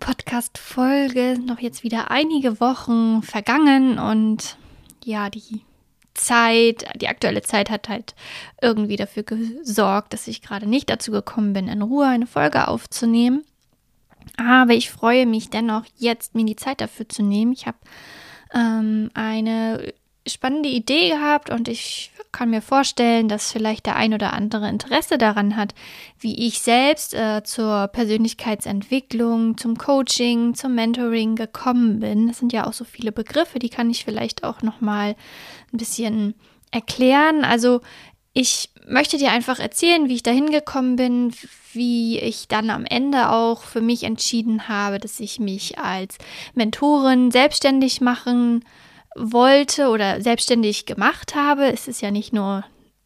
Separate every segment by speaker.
Speaker 1: Podcast-Folge noch jetzt wieder einige Wochen vergangen und ja, die Zeit, die aktuelle Zeit hat halt irgendwie dafür gesorgt, dass ich gerade nicht dazu gekommen bin, in Ruhe eine Folge aufzunehmen. Aber ich freue mich dennoch, jetzt mir die Zeit dafür zu nehmen. Ich habe ähm, eine spannende Idee gehabt und ich kann mir vorstellen, dass vielleicht der ein oder andere Interesse daran hat, wie ich selbst äh, zur Persönlichkeitsentwicklung, zum Coaching, zum Mentoring gekommen bin. Das sind ja auch so viele Begriffe, die kann ich vielleicht auch noch mal ein bisschen erklären. Also ich möchte dir einfach erzählen, wie ich dahin gekommen bin, wie ich dann am Ende auch für mich entschieden habe, dass ich mich als Mentorin selbstständig machen wollte oder selbstständig gemacht habe. Es ist ja nicht nur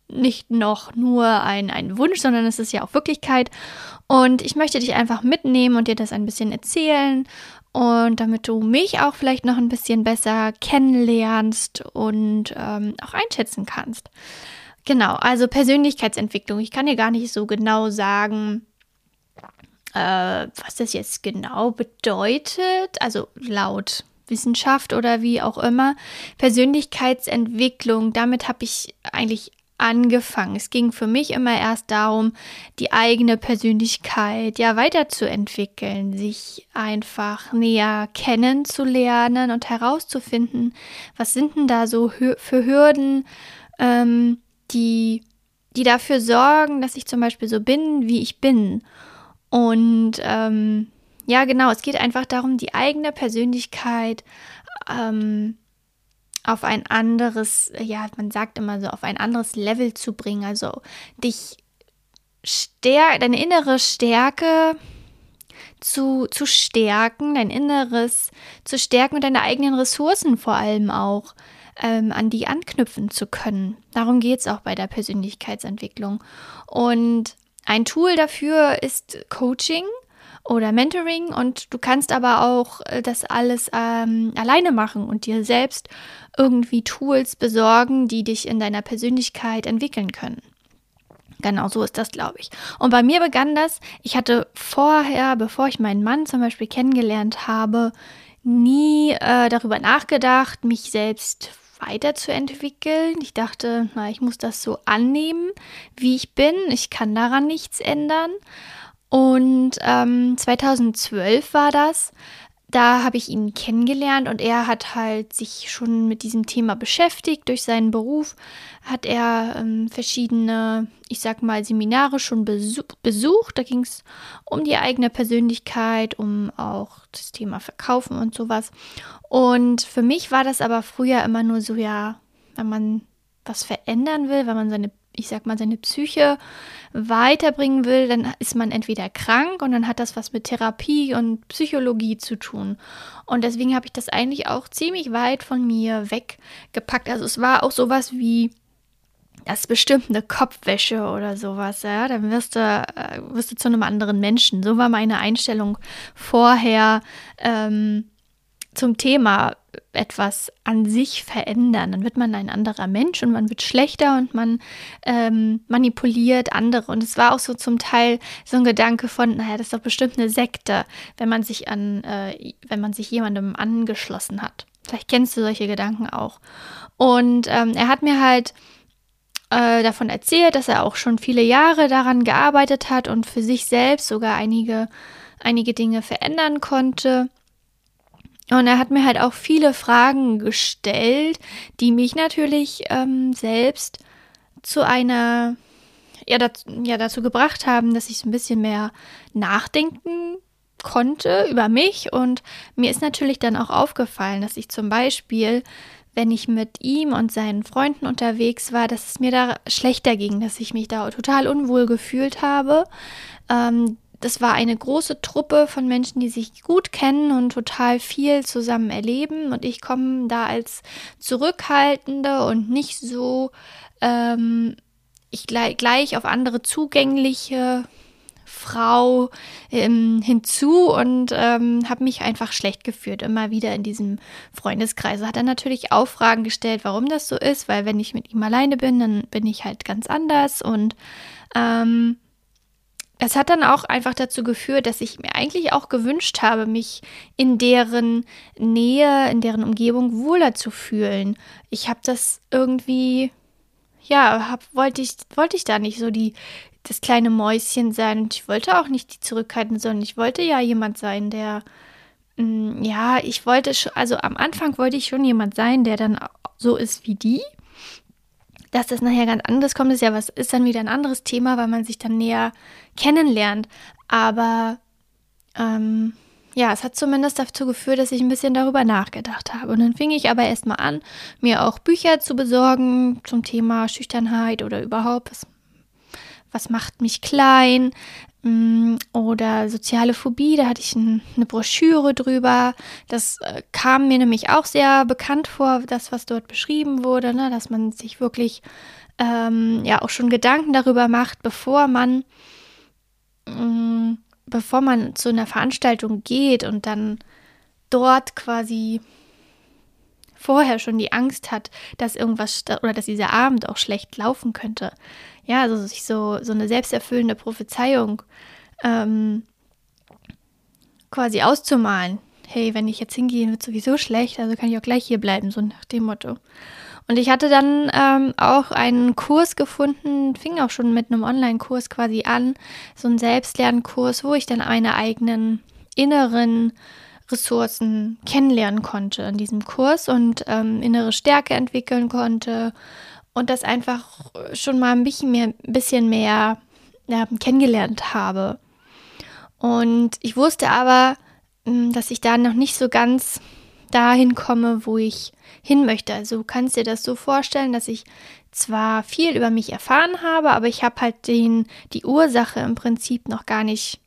Speaker 1: nicht noch nur ein, ein Wunsch, sondern es ist ja auch Wirklichkeit. Und ich möchte dich einfach mitnehmen und dir das ein bisschen erzählen. Und damit du mich auch vielleicht noch ein bisschen besser kennenlernst und ähm, auch einschätzen kannst. Genau, also Persönlichkeitsentwicklung. Ich kann dir gar nicht so genau sagen, äh, was das jetzt genau bedeutet. Also laut Wissenschaft oder wie auch immer. Persönlichkeitsentwicklung, damit habe ich eigentlich angefangen. Es ging für mich immer erst darum, die eigene Persönlichkeit ja weiterzuentwickeln, sich einfach näher kennenzulernen und herauszufinden, was sind denn da so für Hürden, ähm, die, die dafür sorgen, dass ich zum Beispiel so bin, wie ich bin. Und ähm, ja, genau, es geht einfach darum, die eigene Persönlichkeit ähm, auf ein anderes, ja, man sagt immer so, auf ein anderes Level zu bringen. Also dich stärk, deine innere Stärke zu, zu stärken, dein Inneres zu stärken und deine eigenen Ressourcen vor allem auch ähm, an die anknüpfen zu können. Darum geht es auch bei der Persönlichkeitsentwicklung. Und ein Tool dafür ist Coaching oder Mentoring und du kannst aber auch äh, das alles ähm, alleine machen und dir selbst irgendwie Tools besorgen, die dich in deiner Persönlichkeit entwickeln können. Genau so ist das, glaube ich. Und bei mir begann das, ich hatte vorher, bevor ich meinen Mann zum Beispiel kennengelernt habe, nie äh, darüber nachgedacht, mich selbst weiterzuentwickeln. Ich dachte, na, ich muss das so annehmen, wie ich bin. Ich kann daran nichts ändern. Und ähm, 2012 war das. Da habe ich ihn kennengelernt und er hat halt sich schon mit diesem Thema beschäftigt. Durch seinen Beruf hat er ähm, verschiedene, ich sag mal, Seminare schon besuch besucht. Da ging es um die eigene Persönlichkeit, um auch das Thema Verkaufen und sowas. Und für mich war das aber früher immer nur so, ja, wenn man was verändern will, wenn man seine ich sag mal, seine Psyche weiterbringen will, dann ist man entweder krank und dann hat das was mit Therapie und Psychologie zu tun. Und deswegen habe ich das eigentlich auch ziemlich weit von mir weggepackt. Also es war auch sowas wie das ist bestimmt eine Kopfwäsche oder sowas, ja, dann wirst du, äh, wirst du zu einem anderen Menschen. So war meine Einstellung vorher. Ähm, zum Thema etwas an sich verändern. Dann wird man ein anderer Mensch und man wird schlechter und man ähm, manipuliert andere. Und es war auch so zum Teil so ein Gedanke von, naja, das ist doch bestimmt eine Sekte, wenn man sich an, äh, wenn man sich jemandem angeschlossen hat. Vielleicht kennst du solche Gedanken auch. Und ähm, er hat mir halt äh, davon erzählt, dass er auch schon viele Jahre daran gearbeitet hat und für sich selbst sogar einige, einige Dinge verändern konnte. Und er hat mir halt auch viele Fragen gestellt, die mich natürlich ähm, selbst zu einer, ja, dazu, ja, dazu gebracht haben, dass ich so ein bisschen mehr nachdenken konnte über mich. Und mir ist natürlich dann auch aufgefallen, dass ich zum Beispiel, wenn ich mit ihm und seinen Freunden unterwegs war, dass es mir da schlechter ging, dass ich mich da total unwohl gefühlt habe, ähm, das war eine große Truppe von Menschen, die sich gut kennen und total viel zusammen erleben. Und ich komme da als zurückhaltende und nicht so ähm, ich gleich, gleich auf andere zugängliche Frau ähm, hinzu und ähm, habe mich einfach schlecht gefühlt, immer wieder in diesem Freundeskreis. Hat er natürlich auch Fragen gestellt, warum das so ist, weil wenn ich mit ihm alleine bin, dann bin ich halt ganz anders und ähm, es hat dann auch einfach dazu geführt, dass ich mir eigentlich auch gewünscht habe, mich in deren Nähe, in deren Umgebung wohler zu fühlen. Ich habe das irgendwie, ja, hab, wollte ich, wollte ich da nicht so die, das kleine Mäuschen sein und ich wollte auch nicht die zurückhalten, sondern ich wollte ja jemand sein, der, mh, mm, ja, ich wollte, schon, also am Anfang wollte ich schon jemand sein, der dann so ist wie die dass das nachher ganz anders kommt, ist ja was, ist dann wieder ein anderes Thema, weil man sich dann näher kennenlernt. Aber ähm, ja, es hat zumindest dazu geführt, dass ich ein bisschen darüber nachgedacht habe. Und dann fing ich aber erstmal an, mir auch Bücher zu besorgen zum Thema Schüchternheit oder überhaupt, was, was macht mich klein, oder soziale Phobie, da hatte ich ein, eine Broschüre drüber. Das äh, kam mir nämlich auch sehr bekannt vor, das, was dort beschrieben wurde, ne? dass man sich wirklich ähm, ja auch schon Gedanken darüber macht, bevor man, ähm, bevor man zu einer Veranstaltung geht und dann dort quasi vorher schon die Angst hat, dass irgendwas oder dass dieser Abend auch schlecht laufen könnte. Ja, also sich so, so eine selbsterfüllende Prophezeiung ähm, quasi auszumalen. Hey, wenn ich jetzt hingehe, wird sowieso schlecht, also kann ich auch gleich hier bleiben, so nach dem Motto. Und ich hatte dann ähm, auch einen Kurs gefunden, fing auch schon mit einem Online-Kurs quasi an, so einen Selbstlernkurs, wo ich dann meine eigenen inneren Ressourcen kennenlernen konnte in diesem Kurs und ähm, innere Stärke entwickeln konnte und das einfach schon mal ein bisschen mehr, ein bisschen mehr ja, kennengelernt habe. Und ich wusste aber, hm, dass ich da noch nicht so ganz dahin komme, wo ich hin möchte. Also du kannst dir das so vorstellen, dass ich zwar viel über mich erfahren habe, aber ich habe halt den, die Ursache im Prinzip noch gar nicht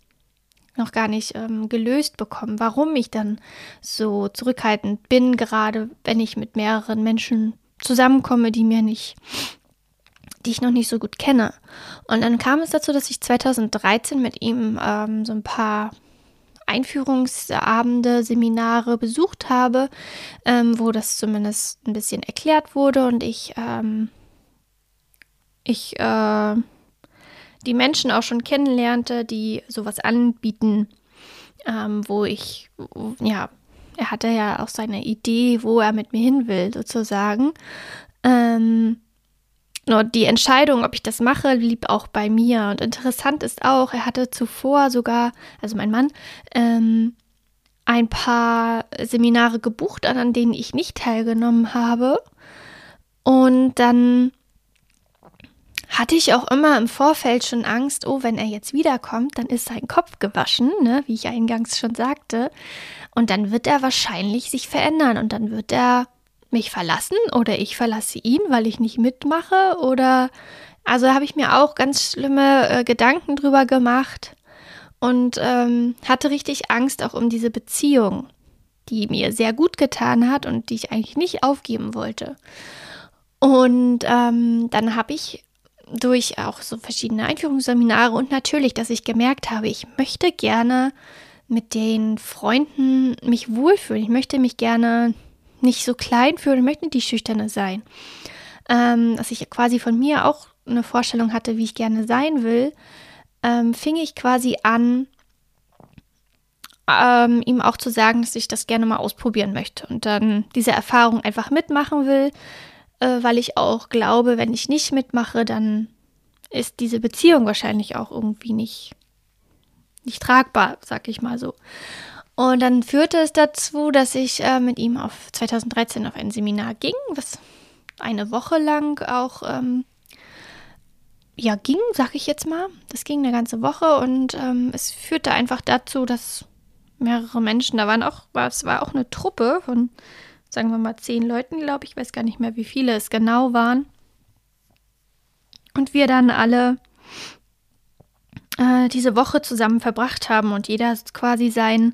Speaker 1: noch gar nicht ähm, gelöst bekommen, warum ich dann so zurückhaltend bin, gerade wenn ich mit mehreren Menschen zusammenkomme, die mir nicht, die ich noch nicht so gut kenne. Und dann kam es dazu, dass ich 2013 mit ihm ähm, so ein paar Einführungsabende, Seminare besucht habe, ähm, wo das zumindest ein bisschen erklärt wurde und ich, ähm, ich äh, die Menschen auch schon kennenlernte, die sowas anbieten, ähm, wo ich, ja, er hatte ja auch seine Idee, wo er mit mir hin will, sozusagen. Ähm, nur die Entscheidung, ob ich das mache, blieb auch bei mir. Und interessant ist auch, er hatte zuvor sogar, also mein Mann, ähm, ein paar Seminare gebucht, an denen ich nicht teilgenommen habe. Und dann hatte ich auch immer im Vorfeld schon Angst, oh, wenn er jetzt wiederkommt, dann ist sein Kopf gewaschen, ne, wie ich eingangs schon sagte. Und dann wird er wahrscheinlich sich verändern und dann wird er mich verlassen oder ich verlasse ihn, weil ich nicht mitmache oder also habe ich mir auch ganz schlimme äh, Gedanken drüber gemacht und ähm, hatte richtig Angst auch um diese Beziehung, die mir sehr gut getan hat und die ich eigentlich nicht aufgeben wollte. Und ähm, dann habe ich durch auch so verschiedene Einführungsseminare und natürlich, dass ich gemerkt habe, ich möchte gerne mit den Freunden mich wohlfühlen. Ich möchte mich gerne nicht so klein fühlen, ich möchte nicht die Schüchterne sein. Ähm, dass ich quasi von mir auch eine Vorstellung hatte, wie ich gerne sein will, ähm, fing ich quasi an, ähm, ihm auch zu sagen, dass ich das gerne mal ausprobieren möchte und dann diese Erfahrung einfach mitmachen will, äh, weil ich auch glaube, wenn ich nicht mitmache, dann ist diese Beziehung wahrscheinlich auch irgendwie nicht, nicht tragbar, sag ich mal so. Und dann führte es dazu, dass ich äh, mit ihm auf 2013 auf ein Seminar ging, was eine Woche lang auch ähm, ja ging, sag ich jetzt mal. Das ging eine ganze Woche und ähm, es führte einfach dazu, dass mehrere Menschen, da waren auch, es war auch eine Truppe von sagen wir mal zehn Leuten, glaube ich, weiß gar nicht mehr, wie viele es genau waren. Und wir dann alle äh, diese Woche zusammen verbracht haben und jeder quasi sein,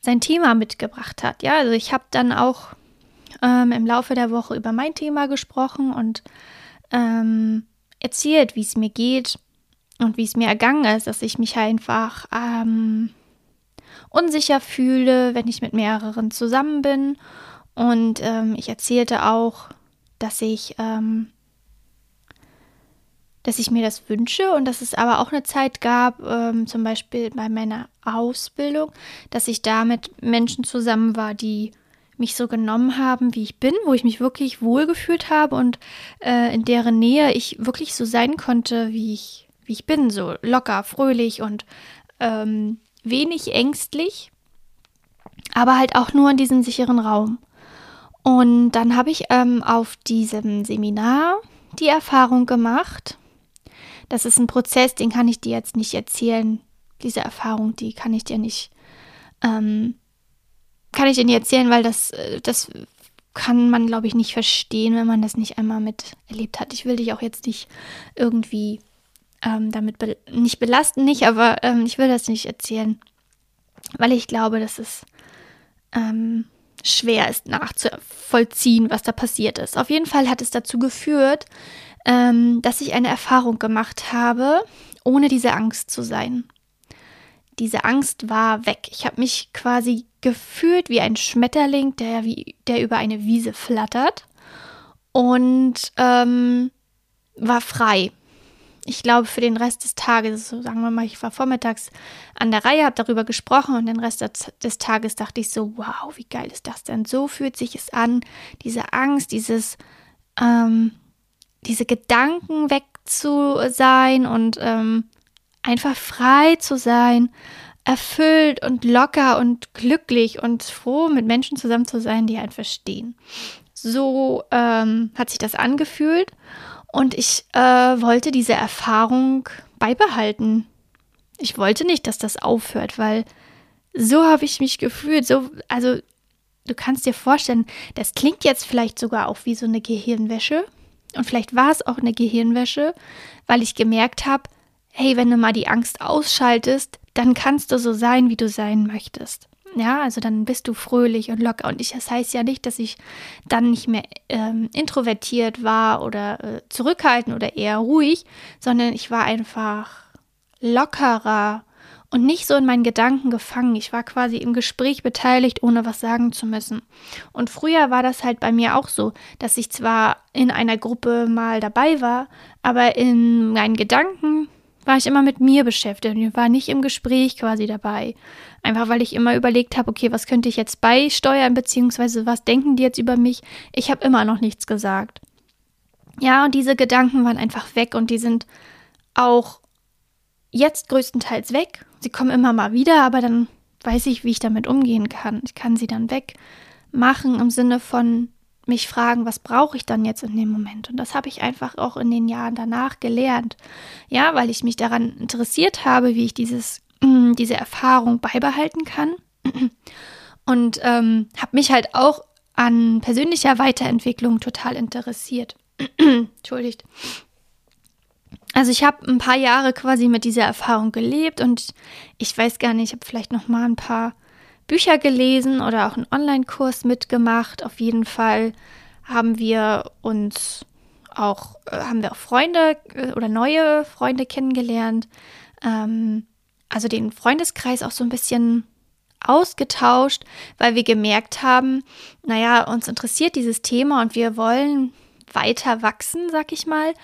Speaker 1: sein Thema mitgebracht hat. Ja, also ich habe dann auch ähm, im Laufe der Woche über mein Thema gesprochen und ähm, erzählt, wie es mir geht und wie es mir ergangen ist, dass ich mich einfach ähm, unsicher fühle, wenn ich mit mehreren zusammen bin. Und ähm, ich erzählte auch, dass ich ähm, dass ich mir das wünsche und dass es aber auch eine Zeit gab, ähm, zum Beispiel bei meiner Ausbildung, dass ich da mit Menschen zusammen war, die mich so genommen haben, wie ich bin, wo ich mich wirklich wohlgefühlt habe und äh, in deren Nähe ich wirklich so sein konnte, wie ich, wie ich bin, so locker, fröhlich und ähm, wenig ängstlich, aber halt auch nur in diesem sicheren Raum. Und dann habe ich ähm, auf diesem Seminar die Erfahrung gemacht, das ist ein Prozess, den kann ich dir jetzt nicht erzählen. Diese Erfahrung, die kann ich dir nicht, ähm, kann ich dir nicht erzählen, weil das, äh, das kann man, glaube ich, nicht verstehen, wenn man das nicht einmal miterlebt hat. Ich will dich auch jetzt nicht irgendwie ähm, damit be nicht belasten, nicht, aber ähm, ich will das nicht erzählen, weil ich glaube, dass es ähm, schwer ist nachzuvollziehen, was da passiert ist. Auf jeden Fall hat es dazu geführt, ähm, dass ich eine Erfahrung gemacht habe, ohne diese Angst zu sein. Diese Angst war weg. Ich habe mich quasi gefühlt wie ein Schmetterling, der, wie, der über eine Wiese flattert und ähm, war frei. Ich glaube, für den Rest des Tages, so sagen wir mal, ich war vormittags an der Reihe, habe darüber gesprochen und den Rest des Tages dachte ich so, wow, wie geil ist das denn? So fühlt sich es an, diese Angst, dieses, ähm, diese Gedanken weg zu sein und ähm, einfach frei zu sein, erfüllt und locker und glücklich und froh, mit Menschen zusammen zu sein, die einen verstehen. So ähm, hat sich das angefühlt und ich äh, wollte diese Erfahrung beibehalten. Ich wollte nicht, dass das aufhört, weil so habe ich mich gefühlt. So, also du kannst dir vorstellen, das klingt jetzt vielleicht sogar auch wie so eine Gehirnwäsche. Und vielleicht war es auch eine Gehirnwäsche, weil ich gemerkt habe, hey, wenn du mal die Angst ausschaltest, dann kannst du so sein, wie du sein möchtest. Ja, also dann bist du fröhlich und locker. Und ich, das heißt ja nicht, dass ich dann nicht mehr ähm, introvertiert war oder äh, zurückhaltend oder eher ruhig, sondern ich war einfach lockerer und nicht so in meinen Gedanken gefangen. Ich war quasi im Gespräch beteiligt, ohne was sagen zu müssen. Und früher war das halt bei mir auch so, dass ich zwar in einer Gruppe mal dabei war, aber in meinen Gedanken war ich immer mit mir beschäftigt und war nicht im Gespräch quasi dabei. Einfach weil ich immer überlegt habe, okay, was könnte ich jetzt beisteuern, beziehungsweise was denken die jetzt über mich? Ich habe immer noch nichts gesagt. Ja, und diese Gedanken waren einfach weg und die sind auch jetzt größtenteils weg. Sie kommen immer mal wieder, aber dann weiß ich, wie ich damit umgehen kann. Ich kann sie dann wegmachen im Sinne von mich fragen, was brauche ich dann jetzt in dem Moment? Und das habe ich einfach auch in den Jahren danach gelernt. Ja, weil ich mich daran interessiert habe, wie ich dieses, diese Erfahrung beibehalten kann. Und ähm, habe mich halt auch an persönlicher Weiterentwicklung total interessiert. Entschuldigt. Also ich habe ein paar Jahre quasi mit dieser Erfahrung gelebt und ich weiß gar nicht, ich habe vielleicht noch mal ein paar Bücher gelesen oder auch einen Online-Kurs mitgemacht. Auf jeden Fall haben wir uns auch äh, haben wir auch Freunde äh, oder neue Freunde kennengelernt. Ähm, also den Freundeskreis auch so ein bisschen ausgetauscht, weil wir gemerkt haben, naja, uns interessiert dieses Thema und wir wollen weiter wachsen, sag ich mal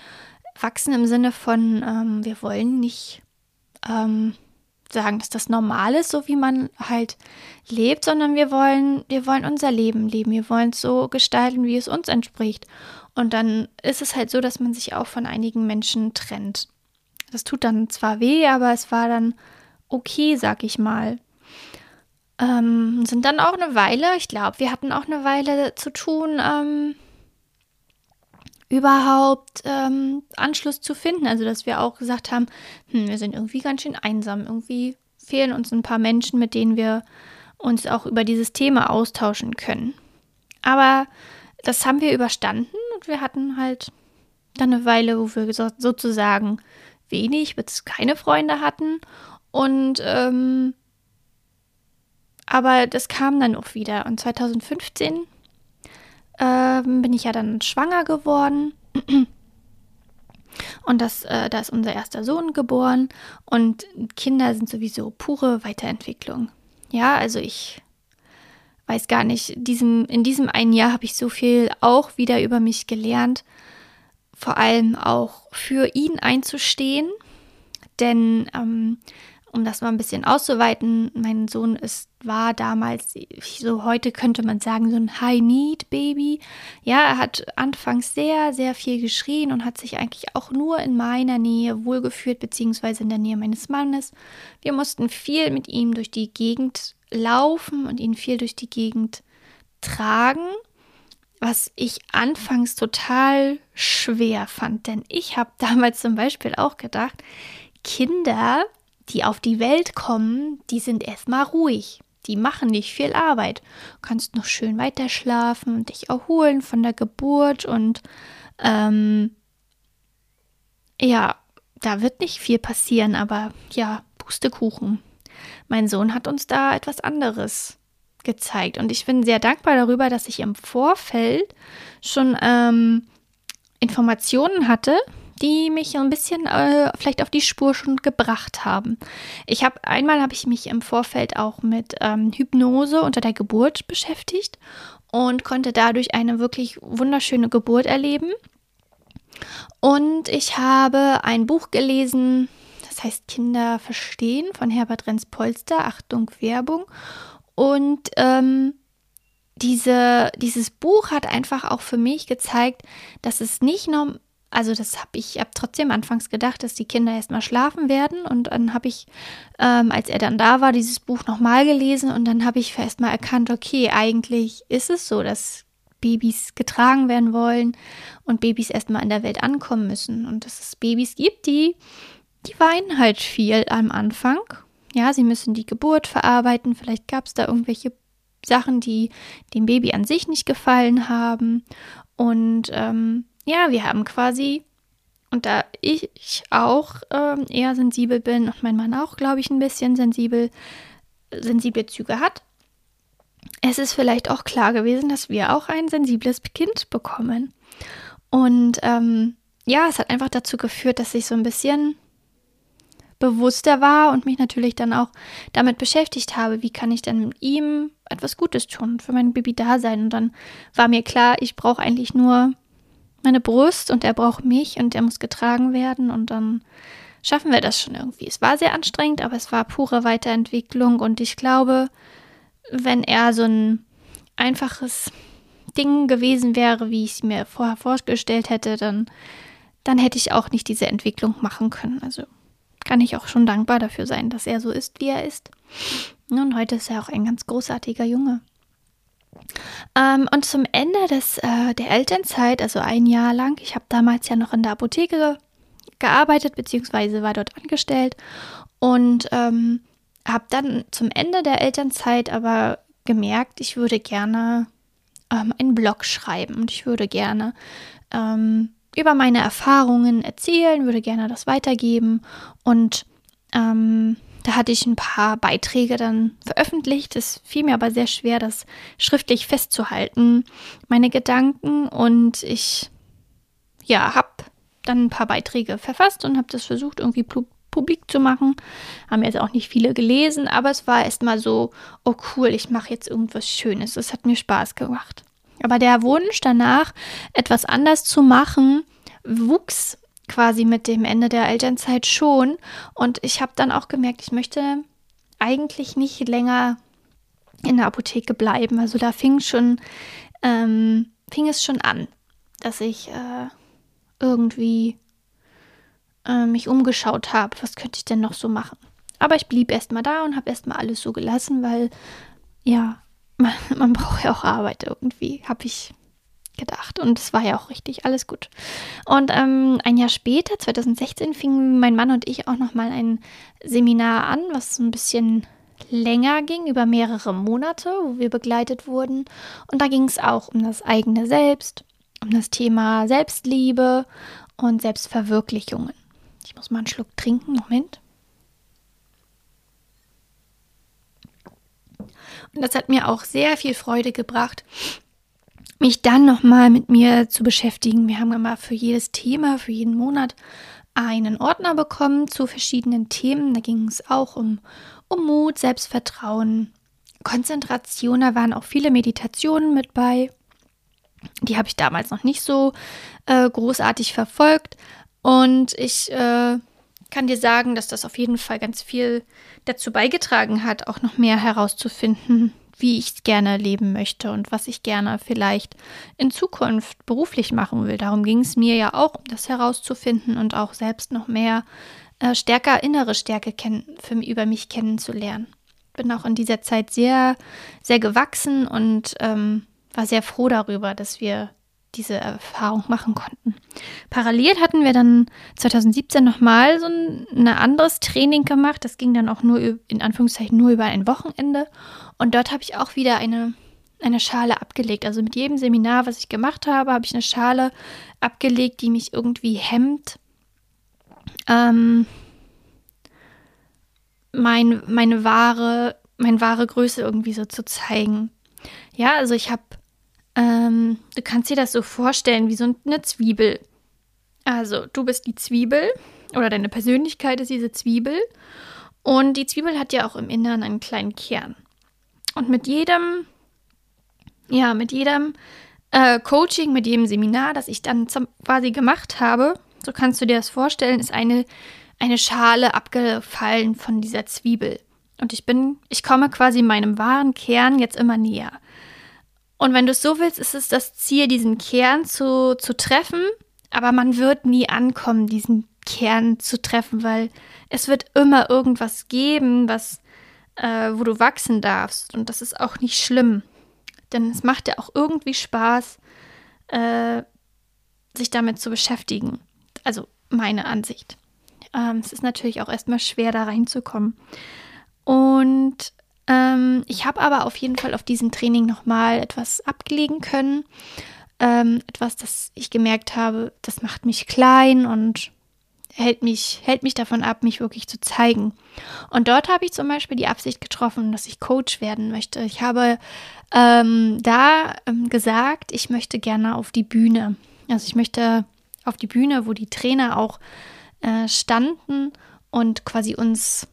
Speaker 1: wachsen im Sinne von, ähm, wir wollen nicht ähm, sagen, dass das normal ist, so wie man halt lebt, sondern wir wollen, wir wollen unser Leben leben. Wir wollen es so gestalten, wie es uns entspricht. Und dann ist es halt so, dass man sich auch von einigen Menschen trennt. Das tut dann zwar weh, aber es war dann okay, sag ich mal. Ähm, sind dann auch eine Weile, ich glaube, wir hatten auch eine Weile zu tun, ähm, überhaupt ähm, Anschluss zu finden. Also, dass wir auch gesagt haben, hm, wir sind irgendwie ganz schön einsam. Irgendwie fehlen uns ein paar Menschen, mit denen wir uns auch über dieses Thema austauschen können. Aber das haben wir überstanden und wir hatten halt dann eine Weile, wo wir so, sozusagen wenig bis keine Freunde hatten. Und ähm, aber das kam dann auch wieder. Und 2015 ähm, bin ich ja dann schwanger geworden. Und das, äh, da ist unser erster Sohn geboren. Und Kinder sind sowieso pure Weiterentwicklung. Ja, also ich weiß gar nicht, diesem, in diesem einen Jahr habe ich so viel auch wieder über mich gelernt. Vor allem auch für ihn einzustehen. Denn ähm, um das mal ein bisschen auszuweiten, mein Sohn ist, war damals, so heute könnte man sagen, so ein High-Need-Baby. Ja, er hat anfangs sehr, sehr viel geschrien und hat sich eigentlich auch nur in meiner Nähe wohlgefühlt, beziehungsweise in der Nähe meines Mannes. Wir mussten viel mit ihm durch die Gegend laufen und ihn viel durch die Gegend tragen, was ich anfangs total schwer fand. Denn ich habe damals zum Beispiel auch gedacht, Kinder die auf die Welt kommen, die sind erstmal ruhig. Die machen nicht viel Arbeit. Du kannst noch schön weiter schlafen und dich erholen von der Geburt und ähm, ja, da wird nicht viel passieren, aber ja, Pustekuchen. Mein Sohn hat uns da etwas anderes gezeigt und ich bin sehr dankbar darüber, dass ich im Vorfeld schon ähm, Informationen hatte, die mich ein bisschen äh, vielleicht auf die Spur schon gebracht haben. Ich habe einmal habe ich mich im Vorfeld auch mit ähm, Hypnose unter der Geburt beschäftigt und konnte dadurch eine wirklich wunderschöne Geburt erleben. Und ich habe ein Buch gelesen, das heißt Kinder verstehen von Herbert Renz-Polster. Achtung, Werbung. Und ähm, diese, dieses Buch hat einfach auch für mich gezeigt, dass es nicht nur also das habe ich, habe trotzdem anfangs gedacht, dass die Kinder erstmal schlafen werden. Und dann habe ich, ähm, als er dann da war, dieses Buch nochmal gelesen. Und dann habe ich erstmal erkannt, okay, eigentlich ist es so, dass Babys getragen werden wollen und Babys erstmal in der Welt ankommen müssen. Und dass es Babys gibt, die, die weinen halt viel am Anfang. Ja, sie müssen die Geburt verarbeiten, vielleicht gab es da irgendwelche Sachen, die dem Baby an sich nicht gefallen haben. Und ähm, ja, wir haben quasi, und da ich auch ähm, eher sensibel bin und mein Mann auch, glaube ich, ein bisschen sensibel, sensible Züge hat, es ist vielleicht auch klar gewesen, dass wir auch ein sensibles Kind bekommen. Und ähm, ja, es hat einfach dazu geführt, dass ich so ein bisschen bewusster war und mich natürlich dann auch damit beschäftigt habe, wie kann ich denn ihm etwas Gutes tun, für mein Baby da sein. Und dann war mir klar, ich brauche eigentlich nur meine Brust und er braucht mich und er muss getragen werden und dann schaffen wir das schon irgendwie. Es war sehr anstrengend, aber es war pure Weiterentwicklung und ich glaube, wenn er so ein einfaches Ding gewesen wäre, wie ich es mir vorher vorgestellt hätte, dann, dann hätte ich auch nicht diese Entwicklung machen können. Also kann ich auch schon dankbar dafür sein, dass er so ist, wie er ist. Und heute ist er auch ein ganz großartiger Junge. Ähm, und zum Ende des, äh, der Elternzeit, also ein Jahr lang, ich habe damals ja noch in der Apotheke gearbeitet, beziehungsweise war dort angestellt und ähm, habe dann zum Ende der Elternzeit aber gemerkt, ich würde gerne ähm, einen Blog schreiben und ich würde gerne ähm, über meine Erfahrungen erzählen, würde gerne das weitergeben und ähm, da hatte ich ein paar Beiträge dann veröffentlicht. Es fiel mir aber sehr schwer, das schriftlich festzuhalten, meine Gedanken. Und ich, ja, habe dann ein paar Beiträge verfasst und habe das versucht, irgendwie publik zu machen. Haben jetzt auch nicht viele gelesen, aber es war erstmal so, oh cool, ich mache jetzt irgendwas Schönes. Das hat mir Spaß gemacht. Aber der Wunsch danach, etwas anders zu machen, wuchs quasi mit dem Ende der Elternzeit schon. Und ich habe dann auch gemerkt, ich möchte eigentlich nicht länger in der Apotheke bleiben. Also da fing schon, ähm, fing es schon an, dass ich äh, irgendwie äh, mich umgeschaut habe, was könnte ich denn noch so machen. Aber ich blieb erstmal da und habe erstmal alles so gelassen, weil ja, man, man braucht ja auch Arbeit irgendwie, habe ich gedacht. Und es war ja auch richtig, alles gut. Und ähm, ein Jahr später, 2016, fingen mein Mann und ich auch nochmal ein Seminar an, was so ein bisschen länger ging, über mehrere Monate, wo wir begleitet wurden. Und da ging es auch um das eigene Selbst, um das Thema Selbstliebe und Selbstverwirklichungen. Ich muss mal einen Schluck trinken. Moment. Und das hat mir auch sehr viel Freude gebracht, mich dann nochmal mit mir zu beschäftigen. Wir haben immer für jedes Thema, für jeden Monat einen Ordner bekommen zu verschiedenen Themen. Da ging es auch um, um Mut, Selbstvertrauen, Konzentration. Da waren auch viele Meditationen mit bei. Die habe ich damals noch nicht so äh, großartig verfolgt. Und ich äh, kann dir sagen, dass das auf jeden Fall ganz viel dazu beigetragen hat, auch noch mehr herauszufinden, wie ich gerne leben möchte und was ich gerne vielleicht in Zukunft beruflich machen will. Darum ging es mir ja auch, das herauszufinden und auch selbst noch mehr äh, stärker innere Stärke kennen, für, über mich kennenzulernen. Bin auch in dieser Zeit sehr, sehr gewachsen und ähm, war sehr froh darüber, dass wir diese Erfahrung machen konnten. Parallel hatten wir dann 2017 nochmal so ein, ein anderes Training gemacht. Das ging dann auch nur in Anführungszeichen nur über ein Wochenende. Und dort habe ich auch wieder eine, eine Schale abgelegt. Also mit jedem Seminar, was ich gemacht habe, habe ich eine Schale abgelegt, die mich irgendwie hemmt. Ähm, mein, meine wahre, meine wahre Größe irgendwie so zu zeigen. Ja, also ich habe ähm, du kannst dir das so vorstellen wie so eine Zwiebel. Also, du bist die Zwiebel oder deine Persönlichkeit ist diese Zwiebel. Und die Zwiebel hat ja auch im Inneren einen kleinen Kern. Und mit jedem, ja, mit jedem äh, Coaching, mit jedem Seminar, das ich dann zum, quasi gemacht habe, so kannst du dir das vorstellen, ist eine, eine Schale abgefallen von dieser Zwiebel. Und ich bin, ich komme quasi meinem wahren Kern jetzt immer näher. Und wenn du es so willst, ist es das Ziel, diesen Kern zu, zu treffen, aber man wird nie ankommen, diesen Kern zu treffen, weil es wird immer irgendwas geben, was, äh, wo du wachsen darfst. Und das ist auch nicht schlimm. Denn es macht ja auch irgendwie Spaß, äh, sich damit zu beschäftigen. Also meine Ansicht. Ähm, es ist natürlich auch erstmal schwer, da reinzukommen. Und ähm, ich habe aber auf jeden Fall auf diesem Training nochmal etwas abgelegen können. Ähm, etwas, das ich gemerkt habe, das macht mich klein und hält mich, hält mich davon ab, mich wirklich zu zeigen. Und dort habe ich zum Beispiel die Absicht getroffen, dass ich Coach werden möchte. Ich habe ähm, da ähm, gesagt, ich möchte gerne auf die Bühne. Also ich möchte auf die Bühne, wo die Trainer auch äh, standen und quasi uns,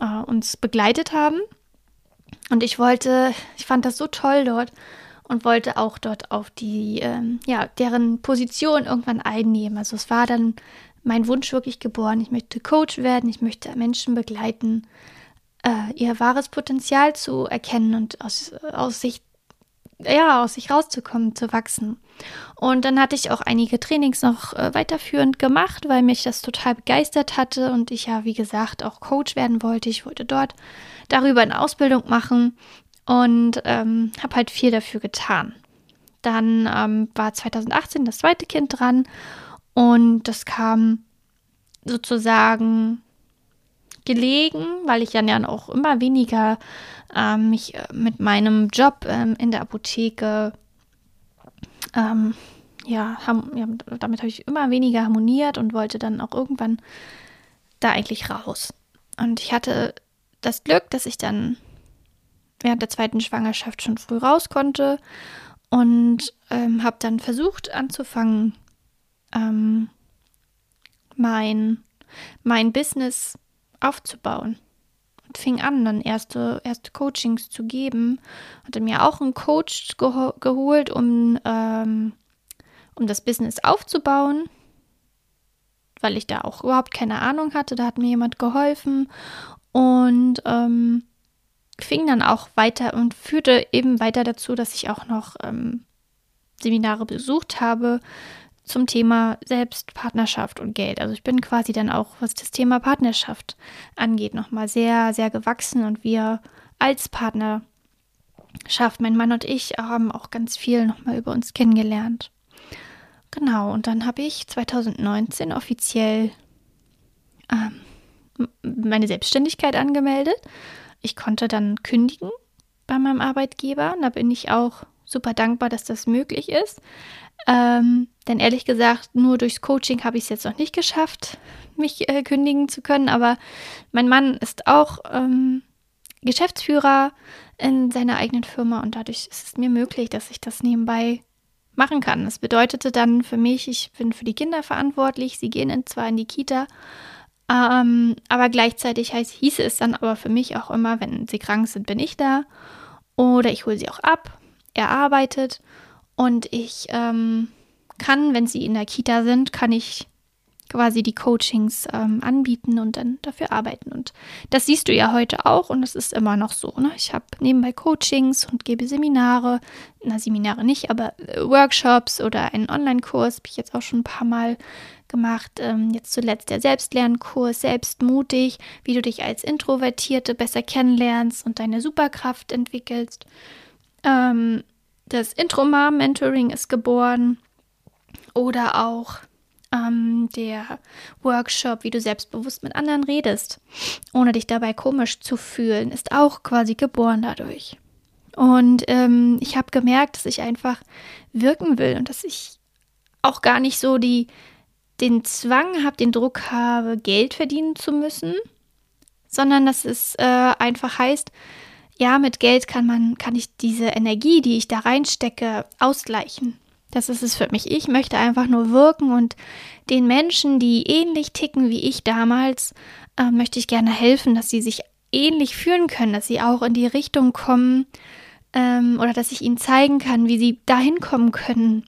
Speaker 1: äh, uns begleitet haben. Und ich wollte, ich fand das so toll dort und wollte auch dort auf die, ähm, ja, deren Position irgendwann einnehmen. Also es war dann mein Wunsch wirklich geboren. Ich möchte Coach werden, ich möchte Menschen begleiten, äh, ihr wahres Potenzial zu erkennen und aus, aus sich ja, aus sich rauszukommen, zu wachsen. Und dann hatte ich auch einige Trainings noch äh, weiterführend gemacht, weil mich das total begeistert hatte und ich ja, wie gesagt, auch Coach werden wollte. Ich wollte dort darüber eine Ausbildung machen und ähm, habe halt viel dafür getan. Dann ähm, war 2018 das zweite Kind dran und das kam sozusagen gelegen, weil ich dann ja auch immer weniger ähm, mich äh, mit meinem Job ähm, in der Apotheke, ähm, ja, ham, ja, damit habe ich immer weniger harmoniert und wollte dann auch irgendwann da eigentlich raus. Und ich hatte das Glück, dass ich dann während der zweiten Schwangerschaft schon früh raus konnte und ähm, habe dann versucht anzufangen, ähm, mein, mein Business aufzubauen und fing an, dann erste, erste Coachings zu geben. Hatte mir auch einen Coach geho geholt, um, ähm, um das Business aufzubauen, weil ich da auch überhaupt keine Ahnung hatte. Da hat mir jemand geholfen und ähm, fing dann auch weiter und führte eben weiter dazu, dass ich auch noch ähm, Seminare besucht habe zum Thema Selbstpartnerschaft und Geld. Also ich bin quasi dann auch, was das Thema Partnerschaft angeht, nochmal sehr, sehr gewachsen und wir als Partner schafft mein Mann und ich haben auch ganz viel nochmal über uns kennengelernt. Genau, und dann habe ich 2019 offiziell ähm, meine Selbstständigkeit angemeldet. Ich konnte dann kündigen bei meinem Arbeitgeber da bin ich auch super dankbar, dass das möglich ist. Ähm, Denn ehrlich gesagt, nur durchs Coaching habe ich es jetzt noch nicht geschafft, mich äh, kündigen zu können. Aber mein Mann ist auch ähm, Geschäftsführer in seiner eigenen Firma und dadurch ist es mir möglich, dass ich das nebenbei machen kann. Das bedeutete dann für mich, ich bin für die Kinder verantwortlich. Sie gehen zwar in die Kita, ähm, aber gleichzeitig heißt, hieße es dann aber für mich auch immer, wenn sie krank sind, bin ich da. Oder ich hole sie auch ab. Er arbeitet und ich ähm, kann, wenn sie in der Kita sind, kann ich quasi die Coachings ähm, anbieten und dann dafür arbeiten. Und das siehst du ja heute auch und das ist immer noch so. Ne? Ich habe nebenbei Coachings und gebe Seminare, na Seminare nicht, aber äh, Workshops oder einen Online-Kurs habe ich jetzt auch schon ein paar Mal gemacht. Ähm, jetzt zuletzt der Selbstlernkurs, selbstmutig, wie du dich als Introvertierte besser kennenlernst und deine Superkraft entwickelst. Ähm, das Intro-Mom-Mentoring ist geboren. Oder auch ähm, der Workshop, wie du selbstbewusst mit anderen redest, ohne dich dabei komisch zu fühlen, ist auch quasi geboren dadurch. Und ähm, ich habe gemerkt, dass ich einfach wirken will und dass ich auch gar nicht so die, den Zwang habe, den Druck habe, Geld verdienen zu müssen, sondern dass es äh, einfach heißt, ja, mit Geld kann man, kann ich diese Energie, die ich da reinstecke, ausgleichen. Das ist es für mich. Ich möchte einfach nur wirken und den Menschen, die ähnlich ticken wie ich damals, äh, möchte ich gerne helfen, dass sie sich ähnlich fühlen können, dass sie auch in die Richtung kommen ähm, oder dass ich ihnen zeigen kann, wie sie dahin kommen können.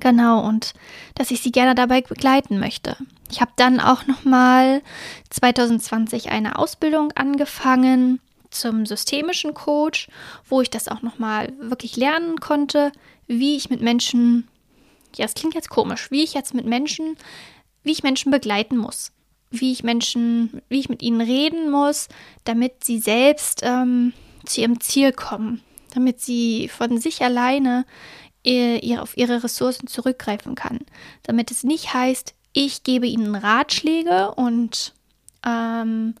Speaker 1: Genau, und dass ich sie gerne dabei begleiten möchte. Ich habe dann auch nochmal 2020 eine Ausbildung angefangen zum systemischen Coach, wo ich das auch nochmal wirklich lernen konnte, wie ich mit Menschen, ja, es klingt jetzt komisch, wie ich jetzt mit Menschen, wie ich Menschen begleiten muss, wie ich Menschen, wie ich mit ihnen reden muss, damit sie selbst ähm, zu ihrem Ziel kommen, damit sie von sich alleine ihr, auf ihre Ressourcen zurückgreifen kann, damit es nicht heißt, ich gebe ihnen Ratschläge und ähm,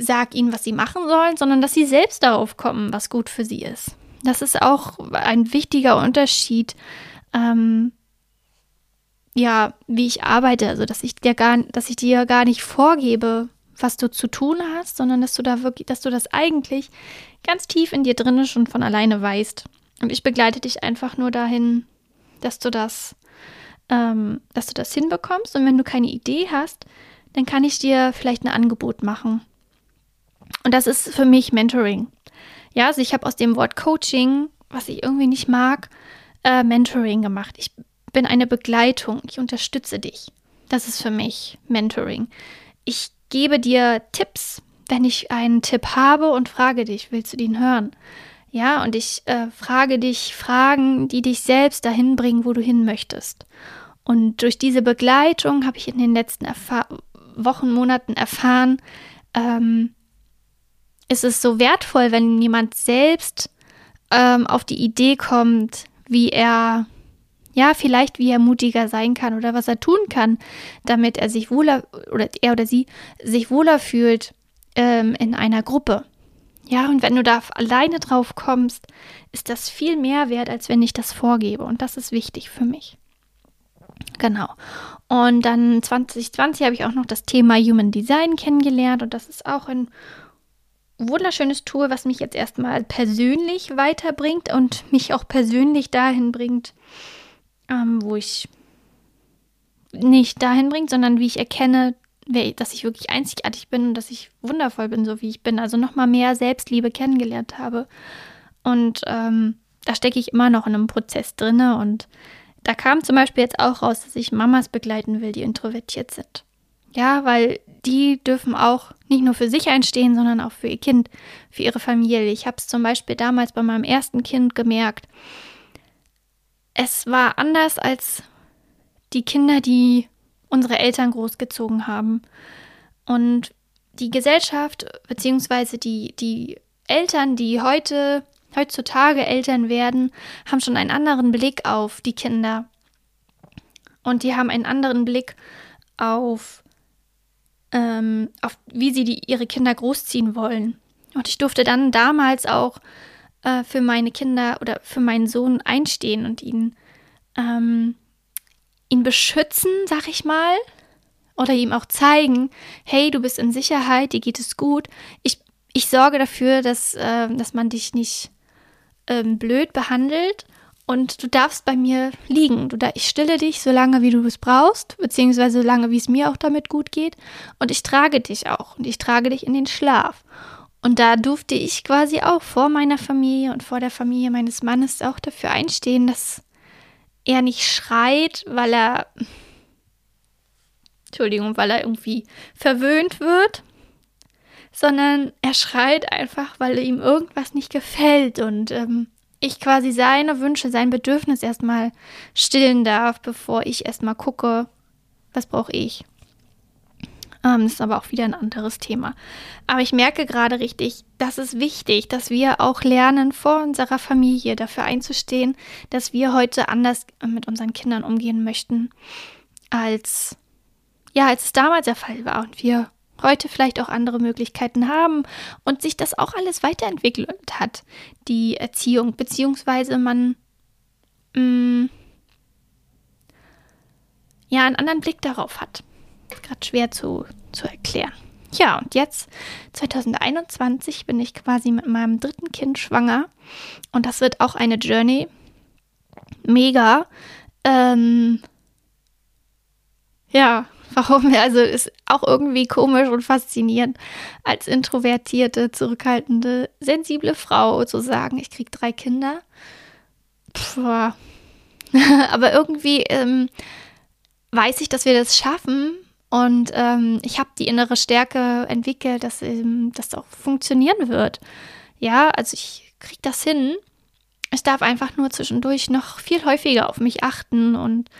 Speaker 1: sag ihnen, was sie machen sollen, sondern dass sie selbst darauf kommen, was gut für sie ist. Das ist auch ein wichtiger Unterschied, ähm, ja, wie ich arbeite. Also, dass ich dir gar, dass ich dir gar nicht vorgebe, was du zu tun hast, sondern dass du da wirklich, dass du das eigentlich ganz tief in dir drin schon von alleine weißt. Und ich begleite dich einfach nur dahin, dass du das, ähm, dass du das hinbekommst. Und wenn du keine Idee hast, dann kann ich dir vielleicht ein Angebot machen. Und das ist für mich Mentoring. Ja, also ich habe aus dem Wort Coaching, was ich irgendwie nicht mag, äh, Mentoring gemacht. Ich bin eine Begleitung. Ich unterstütze dich. Das ist für mich Mentoring. Ich gebe dir Tipps, wenn ich einen Tipp habe und frage dich, willst du den hören? Ja, und ich äh, frage dich Fragen, die dich selbst dahin bringen, wo du hin möchtest. Und durch diese Begleitung habe ich in den letzten Erfa Wochen, Monaten erfahren, ähm, ist es so wertvoll, wenn jemand selbst ähm, auf die Idee kommt, wie er, ja, vielleicht wie er mutiger sein kann oder was er tun kann, damit er sich wohler oder er oder sie sich wohler fühlt ähm, in einer Gruppe. Ja, und wenn du da alleine drauf kommst, ist das viel mehr wert, als wenn ich das vorgebe. Und das ist wichtig für mich. Genau. Und dann 2020 habe ich auch noch das Thema Human Design kennengelernt und das ist auch ein wunderschönes Tool, was mich jetzt erstmal persönlich weiterbringt und mich auch persönlich dahin bringt, ähm, wo ich nicht dahin bringt, sondern wie ich erkenne, dass ich wirklich einzigartig bin und dass ich wundervoll bin, so wie ich bin. Also nochmal mehr Selbstliebe kennengelernt habe. Und ähm, da stecke ich immer noch in einem Prozess drinne und da kam zum Beispiel jetzt auch raus, dass ich Mamas begleiten will, die introvertiert sind. Ja, weil die dürfen auch nicht nur für sich einstehen, sondern auch für ihr Kind, für ihre Familie. Ich habe es zum Beispiel damals bei meinem ersten Kind gemerkt. Es war anders als die Kinder, die unsere Eltern großgezogen haben. Und die Gesellschaft, beziehungsweise die, die Eltern, die heute, heutzutage Eltern werden, haben schon einen anderen Blick auf die Kinder. Und die haben einen anderen Blick auf ähm, auf wie sie die, ihre Kinder großziehen wollen. Und ich durfte dann damals auch äh, für meine Kinder oder für meinen Sohn einstehen und ihn ähm, ihn beschützen, sag ich mal, oder ihm auch zeigen, hey, du bist in Sicherheit, dir geht es gut. Ich, ich sorge dafür, dass, äh, dass man dich nicht ähm, blöd behandelt und du darfst bei mir liegen. Du, ich stille dich so lange, wie du es brauchst, beziehungsweise so lange, wie es mir auch damit gut geht. Und ich trage dich auch und ich trage dich in den Schlaf. Und da durfte ich quasi auch vor meiner Familie und vor der Familie meines Mannes auch dafür einstehen, dass er nicht schreit, weil er, Entschuldigung, weil er irgendwie verwöhnt wird, sondern er schreit einfach, weil ihm irgendwas nicht gefällt und ähm, ich quasi seine Wünsche, sein Bedürfnis erstmal stillen darf, bevor ich erstmal gucke, was brauche ich. Ähm, das ist aber auch wieder ein anderes Thema. Aber ich merke gerade richtig, das ist wichtig, dass wir auch lernen, vor unserer Familie dafür einzustehen, dass wir heute anders mit unseren Kindern umgehen möchten, als ja, als es damals der Fall war und wir heute vielleicht auch andere Möglichkeiten haben und sich das auch alles weiterentwickelt hat, die Erziehung, beziehungsweise man mh, mm, ja einen anderen Blick darauf hat. Gerade schwer zu, zu erklären. Ja, und jetzt, 2021, bin ich quasi mit meinem dritten Kind schwanger. Und das wird auch eine Journey. Mega. Ähm, ja, warum? Also ist auch irgendwie komisch und faszinierend, als introvertierte, zurückhaltende, sensible Frau zu sagen, ich kriege drei Kinder. Puh. Aber irgendwie ähm, weiß ich, dass wir das schaffen und ähm, ich habe die innere Stärke entwickelt, dass ähm, das auch funktionieren wird. Ja, also ich kriege das hin. Ich darf einfach nur zwischendurch noch viel häufiger auf mich achten und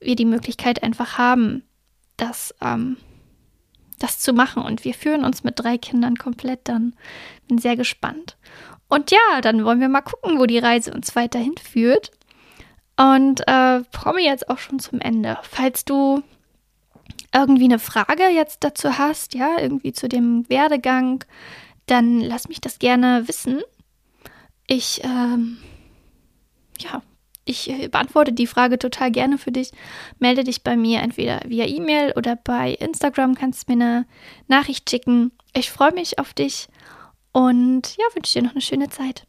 Speaker 1: wir die Möglichkeit einfach haben, das, ähm, das zu machen. Und wir führen uns mit drei Kindern komplett dann. Bin sehr gespannt. Und ja, dann wollen wir mal gucken, wo die Reise uns weiterhin führt. Und äh, komme jetzt auch schon zum Ende. Falls du irgendwie eine Frage jetzt dazu hast, ja, irgendwie zu dem Werdegang, dann lass mich das gerne wissen. Ich, ähm, ja, ich äh, beantworte die Frage total gerne für dich. Melde dich bei mir entweder via E-Mail oder bei Instagram kannst du mir eine Nachricht schicken. Ich freue mich auf dich und ja, wünsche dir noch eine schöne Zeit.